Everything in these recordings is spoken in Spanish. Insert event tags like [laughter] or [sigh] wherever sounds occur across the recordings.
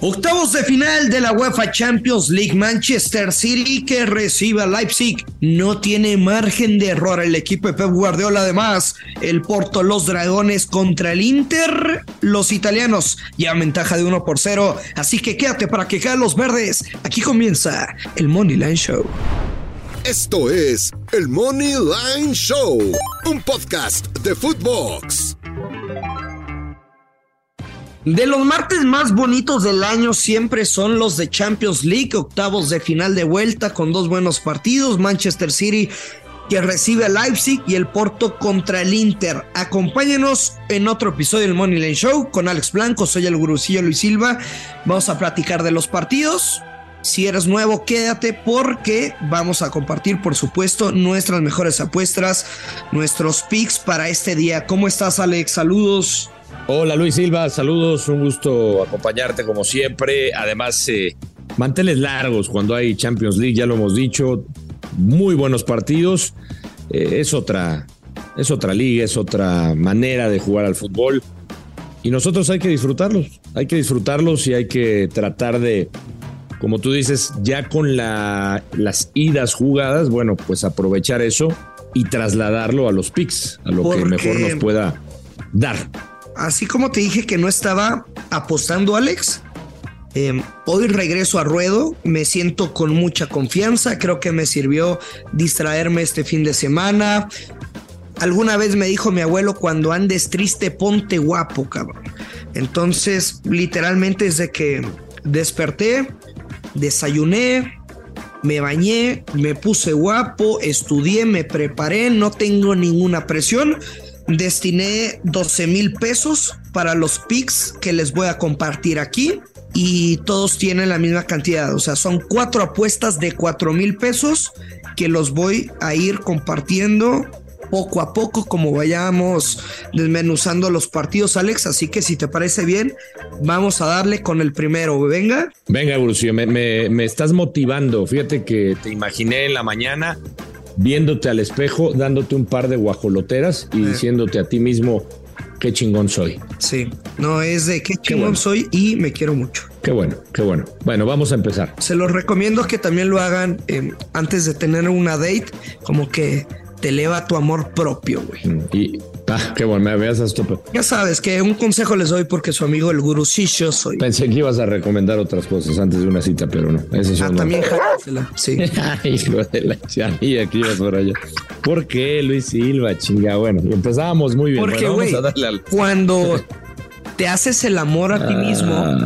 Octavos de final de la UEFA Champions League Manchester City que recibe a Leipzig. No tiene margen de error el equipo de Pep Guardiola. Además, el Porto, los Dragones contra el Inter. Los italianos llevan ventaja de 1 por 0. Así que quédate para que caen los verdes. Aquí comienza el Money Line Show. Esto es el Money Line Show, un podcast de Footbox. De los martes más bonitos del año siempre son los de Champions League, octavos de final de vuelta con dos buenos partidos, Manchester City que recibe a Leipzig y el Porto contra el Inter. Acompáñenos en otro episodio del Money Lane Show con Alex Blanco, soy el gurucillo Luis Silva. Vamos a platicar de los partidos. Si eres nuevo, quédate porque vamos a compartir, por supuesto, nuestras mejores apuestas, nuestros picks para este día. ¿Cómo estás, Alex? Saludos. Hola Luis Silva, saludos, un gusto acompañarte como siempre. Además, eh, manteles largos cuando hay Champions League, ya lo hemos dicho, muy buenos partidos. Eh, es otra, es otra liga, es otra manera de jugar al fútbol. Y nosotros hay que disfrutarlos, hay que disfrutarlos y hay que tratar de, como tú dices, ya con la, las idas jugadas, bueno, pues aprovechar eso y trasladarlo a los picks, a lo que mejor nos pueda dar así como te dije que no estaba apostando, Alex, eh, hoy regreso a ruedo, me siento con mucha confianza, creo que me sirvió distraerme este fin de semana. Alguna vez me dijo mi abuelo, cuando andes triste, ponte guapo, cabrón. Entonces, literalmente desde que desperté, desayuné, me bañé, me puse guapo, estudié, me preparé, no tengo ninguna presión destiné 12 mil pesos para los picks que les voy a compartir aquí y todos tienen la misma cantidad. O sea, son cuatro apuestas de 4 mil pesos que los voy a ir compartiendo poco a poco como vayamos desmenuzando los partidos, Alex. Así que si te parece bien, vamos a darle con el primero. Venga. Venga, Brucio, me, me, me estás motivando. Fíjate que te imaginé en la mañana viéndote al espejo, dándote un par de guajoloteras y diciéndote a ti mismo qué chingón soy. Sí, no es de qué chingón soy y me quiero mucho. Qué bueno, qué bueno. Bueno, vamos a empezar. Se los recomiendo que también lo hagan eh, antes de tener una date, como que te eleva tu amor propio, güey. Y Ah, qué bueno, me veas esto. Ya sabes que un consejo les doy porque su amigo el gurú sí yo soy. Pensé que ibas a recomendar otras cosas antes de una cita, pero no. Eso ah, también sí. [laughs] Hijo de la y aquí ibas por allá. ¿Por qué, Luis Silva? Chinga, bueno, empezábamos muy bien. Porque, güey, cuando te haces el amor a ti ah, mismo,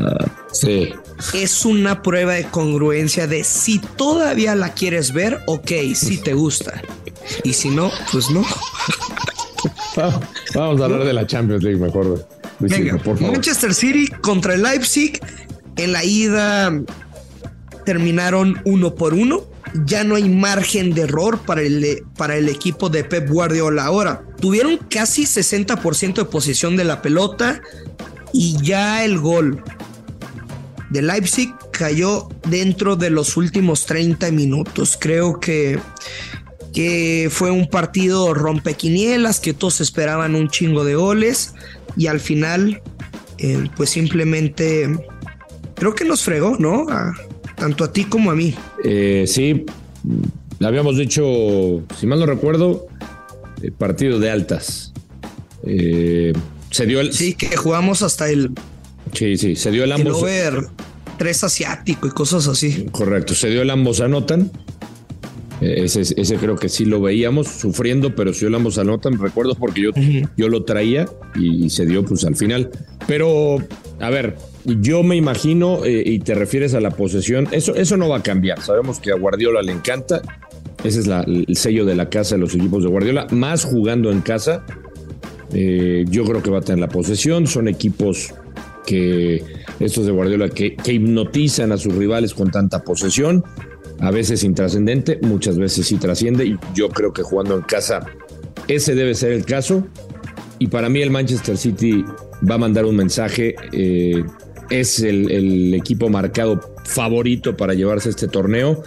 sí. es una prueba de congruencia de si todavía la quieres ver, ok, si te gusta. Y si no, pues no. [laughs] Vamos a hablar de la Champions League mejor. Manchester City contra el Leipzig. En la ida terminaron uno por uno. Ya no hay margen de error para el, para el equipo de Pep Guardiola. Ahora, tuvieron casi 60% de posición de la pelota y ya el gol de Leipzig cayó dentro de los últimos 30 minutos. Creo que que fue un partido rompequinielas, que todos esperaban un chingo de goles y al final, eh, pues simplemente creo que nos fregó, ¿no? tanto a ti como a mí. Eh, sí, habíamos dicho, si mal no recuerdo, eh, partido de altas. se dio el. Sí, que jugamos hasta el Sí, sí, se dio el El ambos. over tres asiático y cosas así. Correcto, se dio el ambos anotan. Ese, ese creo que sí lo veíamos sufriendo, pero se dio el ambos anotan. Recuerdo porque yo, yo lo traía y, se dio pues al final. Pero, a ver, yo me imagino, eh, y te refieres a la posesión, eso, eso no va a cambiar. Sabemos que a Guardiola le encanta. Ese es la- el sello de la casa de los equipos de Guardiola. Más jugando en casa, eh, yo creo que va a tener la posesión. Son equipos que estos de Guardiola que, que hipnotizan a sus rivales con tanta posesión, a veces intrascendente, muchas veces sí trasciende. Y yo creo que jugando en casa, ese debe ser el caso. Y para mí el Manchester City va a mandar un mensaje. eh, es el, equipo marcado favorito para llevarse este torneo.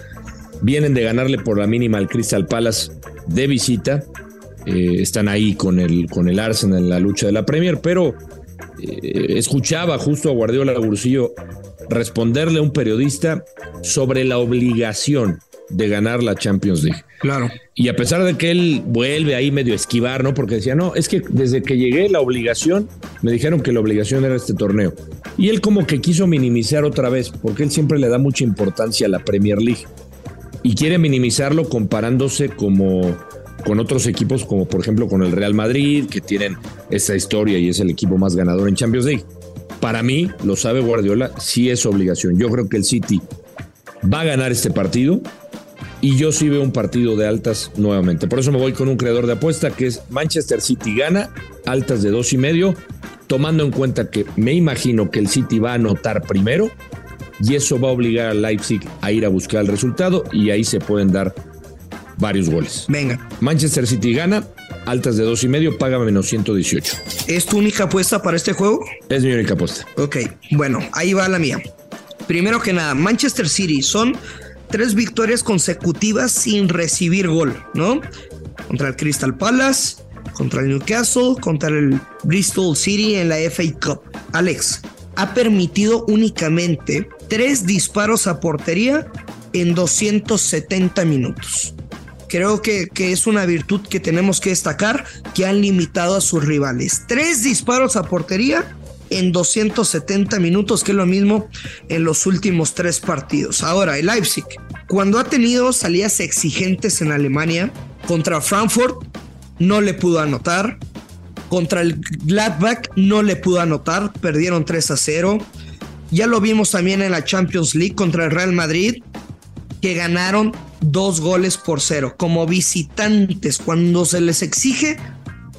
Vienen de ganarle por la mínima al Crystal Palace de visita. Eh, están ahí con el, con el Arsenal en la lucha de la Premier, pero eh, escuchaba justo a Guardiola Bursillo responderle a un periodista sobre la obligación de ganar la Champions League. Claro. Y a pesar de que él vuelve ahí medio a esquivar, ¿no? Porque decía, no, es que desde que llegué la obligación, me dijeron que la obligación era este torneo. Y él como que quiso minimizar otra vez, porque él siempre le da mucha importancia a la Premier League. Y quiere minimizarlo comparándose como con otros equipos, como por ejemplo con el Real Madrid, que tienen esa historia y es el equipo más ganador en Champions League. Para mí, lo sabe Guardiola, sí es obligación. Yo creo que el City va a ganar este partido y yo sí veo un partido de altas nuevamente. Por eso me voy con un creador de apuesta que es Manchester City gana, altas de dos y medio, tomando en cuenta que me imagino que el City va a anotar primero y eso va a obligar al Leipzig a ir a buscar el resultado y ahí se pueden dar varios goles. Venga. Manchester City gana, altas de dos y medio, paga menos 118. ¿Es tu única apuesta para este juego? Es mi única apuesta. Ok, bueno, ahí va la mía. Primero que nada, Manchester City son tres victorias consecutivas sin recibir gol, ¿no? Contra el Crystal Palace, contra el Newcastle, contra el Bristol City en la FA Cup. Alex, ha permitido únicamente tres disparos a portería en 270 minutos. Creo que, que, es una virtud que tenemos que destacar, que han limitado a sus rivales. Tres disparos a portería en 270 minutos, que es lo mismo en los últimos tres partidos. Ahora, el Leipzig, cuando ha tenido salidas exigentes en Alemania, contra Frankfurt no le pudo anotar, contra el Gladbach no le pudo anotar, perdieron 3 a 0. Ya lo vimos también en la Champions League contra el Real Madrid, que ganaron dos goles por cero. Como visitantes, cuando se les exige,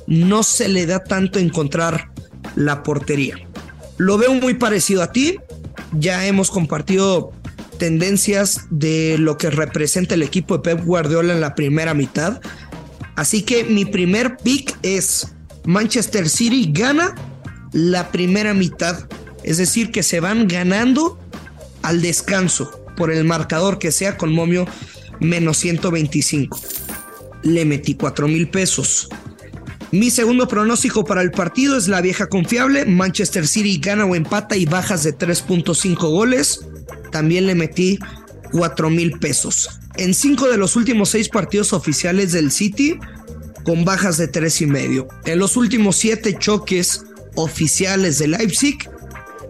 no se le da tanto encontrar la portería. Lo veo muy parecido a ti. Ya hemos compartido tendencias de lo que representa el equipo de Pep Guardiola en la primera mitad. Así que mi primer pick es Manchester City gana la primera mitad. Es decir, que se van ganando al descanso por el marcador que sea con momio menos 125. Le metí 4 mil pesos. Mi segundo pronóstico para el partido es la vieja confiable. Manchester City gana o empata y bajas de 3.5 goles. También le metí 4 mil pesos. En cinco de los últimos seis partidos oficiales del City, con bajas de 3 y medio. En los últimos siete choques oficiales de Leipzig,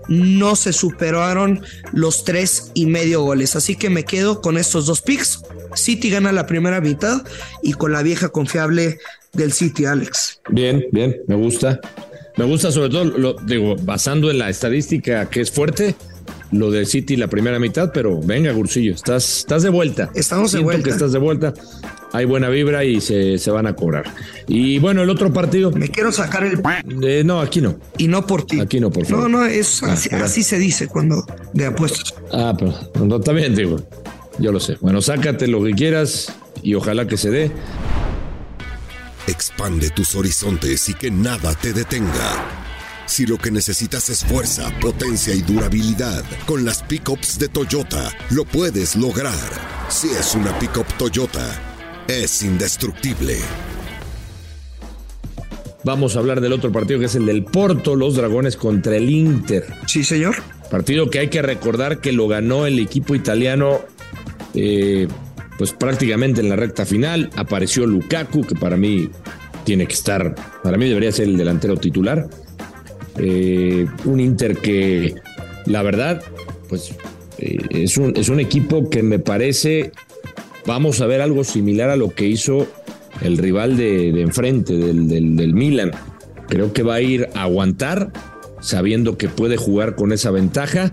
no se superaron los tres y medio goles. Así que me quedo con estos dos picks. City gana la primera mitad y con la vieja confiable del City, Alex. Bien, bien, me gusta. Me gusta sobre todo, lo digo, basando en la estadística que es fuerte, lo del City la primera mitad, pero venga, Gursillo, estás, estás de vuelta. Estamos de Siento vuelta. que estás de vuelta. Hay buena vibra y se, se van a cobrar. Y bueno, el otro partido. Me quiero sacar el. Eh, no, aquí no. Y no por ti. Aquí no, por favor. No, no, es Ah, así, así se dice cuando de apuestas. Ah, pero no, está bien, digo. Yo lo sé. Bueno, sácate lo que quieras y ojalá que se dé. Expande tus horizontes y que nada te detenga. Si lo que necesitas es fuerza, potencia y durabilidad, con las pickups de Toyota lo puedes lograr. Si es una pickup Toyota, es indestructible. Vamos a hablar del otro partido que es el del Porto, los Dragones contra el Inter. Sí, señor. Partido que hay que recordar que lo ganó el equipo italiano, eh, pues prácticamente en la recta final. Apareció Lukaku, que para mí tiene que estar, para mí debería ser el delantero titular. Eh, un Inter que, la verdad, pues eh, es, un, es un equipo que me parece, vamos a ver algo similar a lo que hizo el rival de, de enfrente, del, del, del Milan. Creo que va a ir a aguantar, sabiendo que puede jugar con esa ventaja,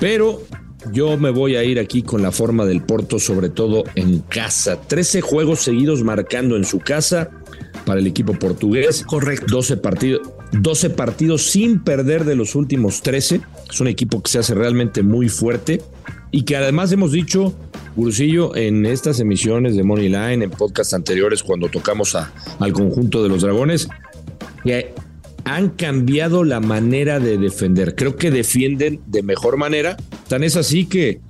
pero yo me voy a ir aquí con la forma del Porto, sobre todo en casa. 13 juegos seguidos marcando en su casa para el equipo portugués. Correcto. 12 partidos, 12 partidos sin perder de los últimos 13. Es un equipo que se hace realmente muy fuerte y que además hemos dicho, Gurusillo, en estas emisiones de Money Line, en podcasts anteriores, cuando tocamos a, al conjunto de los dragones, que han cambiado la manera de defender. Creo que defienden de mejor manera. Tan es así que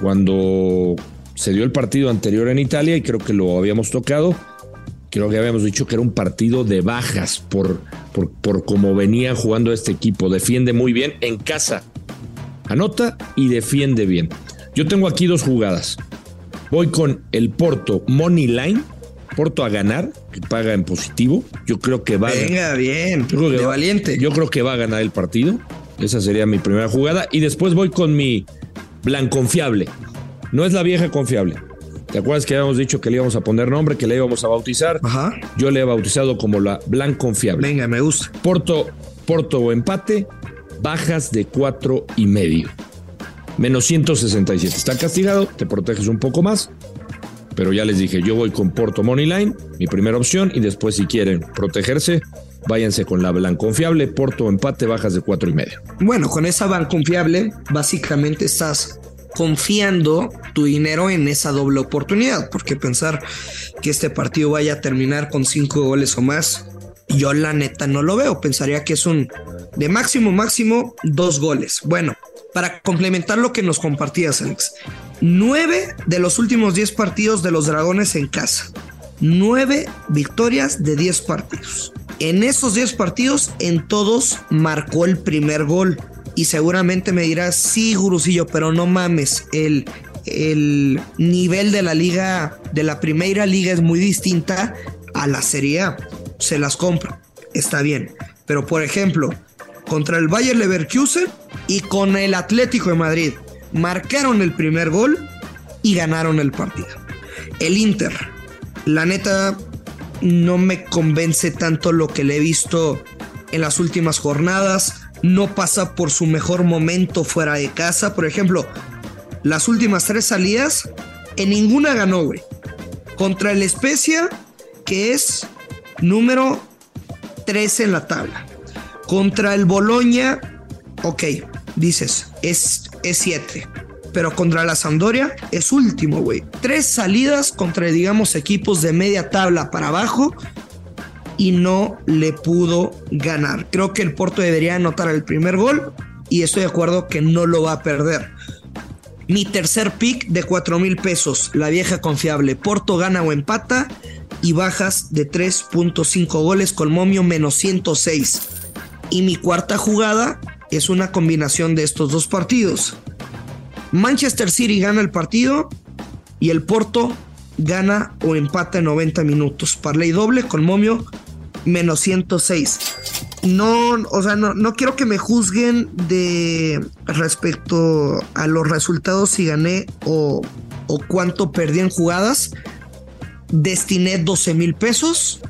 cuando se dio el partido anterior en Italia, y creo que lo habíamos tocado, creo que habíamos dicho que era un partido de bajas por, por, por cómo venía jugando este equipo. Defiende muy bien en casa. Anota y defiende bien. Yo tengo aquí dos jugadas. Voy con el Porto Money Line. Porto a ganar, que paga en positivo. Yo creo que va Venga, a bien. yo creo que de va- valiente. Yo creo que va a ganar el partido. Esa sería mi primera jugada. Y después voy con mi blanconfiable. No es la vieja confiable. ¿Te acuerdas que habíamos dicho que le íbamos a poner nombre, que le íbamos a bautizar? Ajá. Yo le he bautizado como la blanconfiable. Venga, me gusta. Porto, Porto o empate, bajas de cuatro y medio. Menos 167. Está castigado, te proteges un poco más. Pero ya les dije, yo voy con Porto Moneyline, mi primera opción, y después si quieren protegerse, váyanse con la blanconfiable, Porto empate, bajas de cuatro y medio. Bueno, con esa van confiable, básicamente estás confiando tu dinero en esa doble oportunidad, porque pensar que este partido vaya a terminar con cinco goles o más, yo la neta no lo veo. Pensaría que es un de máximo, máximo dos goles. Bueno, para complementar lo que nos compartías, Alex, nueve de los últimos diez partidos de los Dragones en casa. Nueve victorias de 10 partidos. En esos 10 partidos, en todos marcó el primer gol. Y seguramente me dirás, sí, Gurusillo, pero no mames, el, el nivel de la liga, de la primera liga es muy distinta a la Serie A. Se las compro, está bien. Pero por ejemplo, contra el Bayer Leverkusen y con el Atlético de Madrid, marcaron el primer gol y ganaron el partido. El Inter, la neta, no me convence tanto lo que le he visto en las últimas jornadas. No pasa por su mejor momento fuera de casa. Por ejemplo, las últimas tres salidas, en ninguna ganó, güey. Contra el Especia, que es número 13 en la tabla. Contra el Boloña, ok, dices, es 7. Pero contra la Sampdoria es último, güey. Tres salidas contra, digamos, equipos de media tabla para abajo y no le pudo ganar. Creo que el Porto debería anotar el primer gol y estoy de acuerdo que no lo va a perder. Mi tercer pick de 4 mil pesos, la vieja confiable. Porto gana o empata y bajas de 3.5 goles con momio menos 106. Y mi cuarta jugada es una combinación de estos dos partidos. Manchester City gana el partido y el Porto gana o empata en 90 minutos. Parley doble con momio menos 106. No, o sea, no, no quiero que me juzguen de respecto a los resultados si gané o, o cuánto perdí en jugadas. Destiné 12 mil pesos.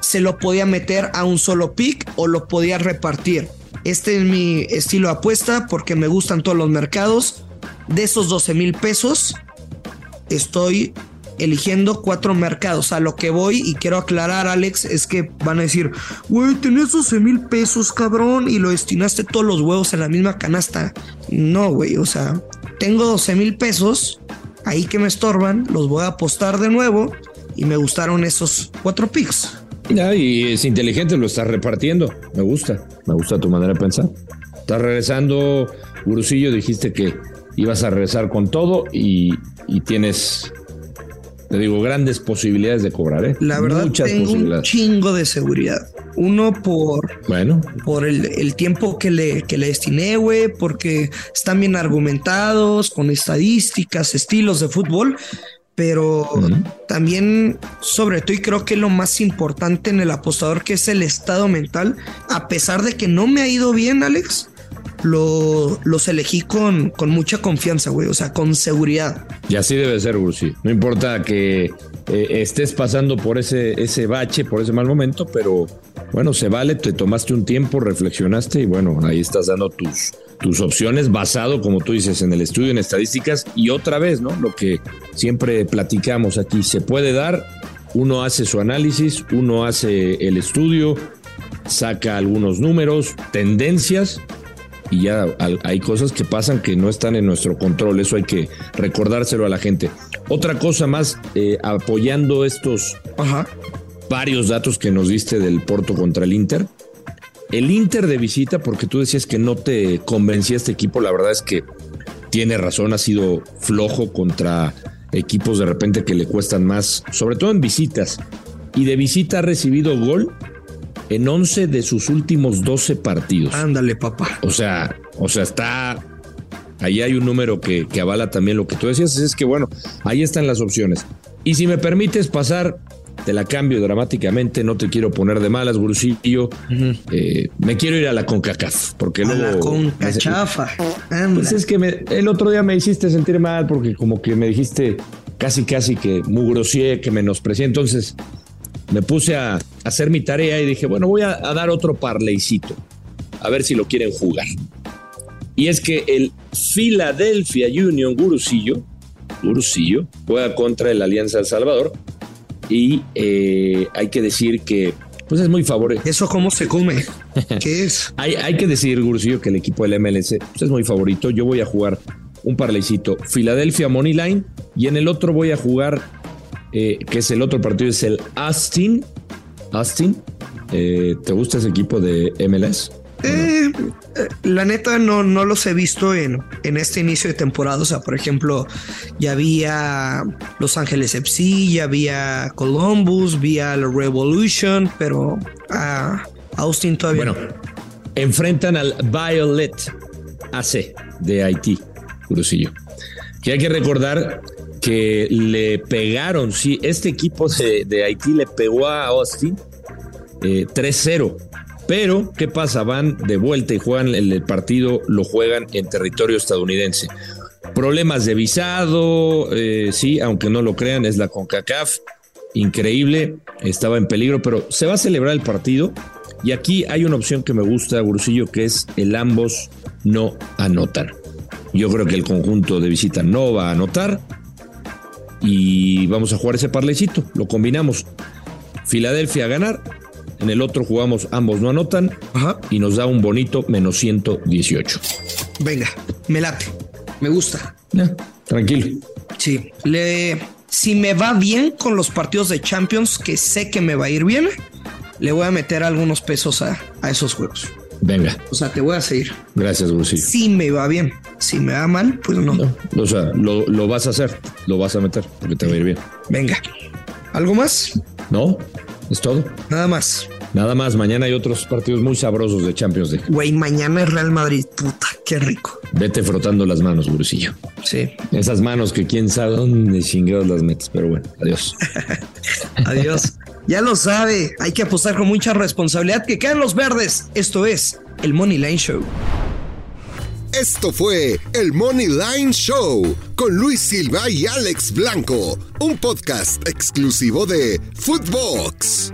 Se lo podía meter a un solo pick o lo podía repartir. Este es mi estilo de apuesta porque me gustan todos los mercados. De esos 12 mil pesos, estoy eligiendo cuatro mercados. A lo que voy y quiero aclarar, Alex, es que van a decir, güey, tenés 12 mil pesos, cabrón, y lo destinaste todos los huevos en la misma canasta. No, güey, o sea, tengo 12 mil pesos ahí que me estorban, los voy a apostar de nuevo y me gustaron esos cuatro picks. Ya, y es inteligente, lo estás repartiendo. Me gusta, me gusta tu manera de pensar. Estás regresando, Gurusillo, dijiste que ibas a regresar con todo y tienes, te digo, grandes posibilidades de cobrar, ¿eh? La verdad, Muchas tengo un chingo de seguridad. Uno por Bueno, por el, el tiempo que le, que le destiné, güey, porque están bien argumentados, con estadísticas, estilos de fútbol. pero también, sobre todo, y creo que lo más importante en el apostador, que es el estado mental, a pesar de que no me ha ido bien, Alex, lo, los elegí con, con mucha confianza, güey, o sea, con seguridad. Y así debe ser, Gursi. No importa que eh, estés pasando por ese, ese bache, por ese mal momento, pero bueno, se vale, te tomaste un tiempo, reflexionaste y bueno, ahí estás dando tus, tus opciones basado, como tú dices, en el estudio, en estadísticas y otra vez, ¿no? Lo que siempre platicamos aquí, se puede dar, uno hace su análisis, uno hace el estudio, saca algunos números, tendencias y ya hay cosas que pasan que no están en nuestro control, eso hay que recordárselo a la gente. Otra cosa más, eh, apoyando estos varios datos que nos diste del Porto contra el Inter, el Inter de visita, porque tú decías que no te convencía este equipo, la verdad es que tiene razón, ha sido flojo contra equipos de repente que le cuestan más, sobre todo en visitas. Y de visita ha recibido gol en 11 de sus últimos 12 partidos. Ándale, papá. O sea, o sea, está. Ahí hay un número que, que avala también lo que tú decías. Es que, bueno, ahí están las opciones. Y si me permites pasar, te la cambio dramáticamente. No te quiero poner de malas, Gurusillo. Eh, me quiero ir a la CONCACAF. Porque luego. la CONCACHAFA. Pues es que el otro día me hiciste sentir mal porque, como que me dijiste casi, casi que mugrosié, que menosprecié. Entonces, me puse a hacer mi tarea y dije, bueno, voy a, dar otro parleycito, a ver si lo quieren jugar. Y es que el Philadelphia Union Gurusillo, Gurusillo, juega contra el Alianza El Salvador y eh, hay que decir que pues es muy favorito. ¿Eso cómo se come? [laughs] ¿Qué es? hay, hay, que decir, Gurusillo, que el equipo del MLS pues es muy favorito. Yo voy a jugar un parleycito Philadelphia Money Line y en el otro voy a jugar eh, que es el otro partido, es el Austin. Austin, eh, ¿te gusta ese equipo de MLS? Eh, la neta no, no los he visto en, en este inicio de temporada. O sea, por ejemplo, ya había Los Ángeles FC, ya había Columbus, vía la Revolution, pero a Austin todavía. Bueno, enfrentan al Violet AC de Haití, Crucillo. Que hay que recordar que le pegaron, sí, este equipo de, Haití le pegó a Austin 3-0. Eh, Pero, ¿qué pasa? Van de vuelta y juegan el, partido, lo juegan en territorio estadounidense. Problemas de visado, eh, sí, aunque no lo crean, es la CONCACAF. Increíble, estaba en peligro, pero se va a celebrar el partido. Y aquí hay una opción que me gusta, Bursillo, que es el ambos no anotan. Yo creo que el conjunto de visita no va a anotar y vamos a jugar ese parlecito. Lo combinamos. Filadelfia a ganar. En el otro jugamos ambos no anotan. Y nos da un bonito menos 118. Venga, me late. Me gusta. tranquilo. Sí. Le, si me va bien con los partidos de Champions, que sé que me va a ir bien, le voy a meter algunos pesos a, a esos juegos. Venga. O sea, te voy a seguir. Gracias, Brusillo. Si me va bien. Si me va mal, pues no. O sea, lo, vas a hacer, lo vas a meter, porque te va a ir bien. Venga. ¿Algo más? No, es todo. Nada más. Nada más, mañana hay otros partidos muy sabrosos de Champions League. Güey, mañana es Real Madrid, puta, qué rico. Vete frotando las manos, Brusillo. Sí. Esas manos que quién sabe dónde chingados las metes, pero bueno, adiós. [laughs] adiós. Ya lo sabe, hay que apostar con mucha responsabilidad que quedan los verdes. Esto es el Money Line Show. Esto fue el Money Line Show con Luis Silva y Alex Blanco, un podcast exclusivo de Footbox.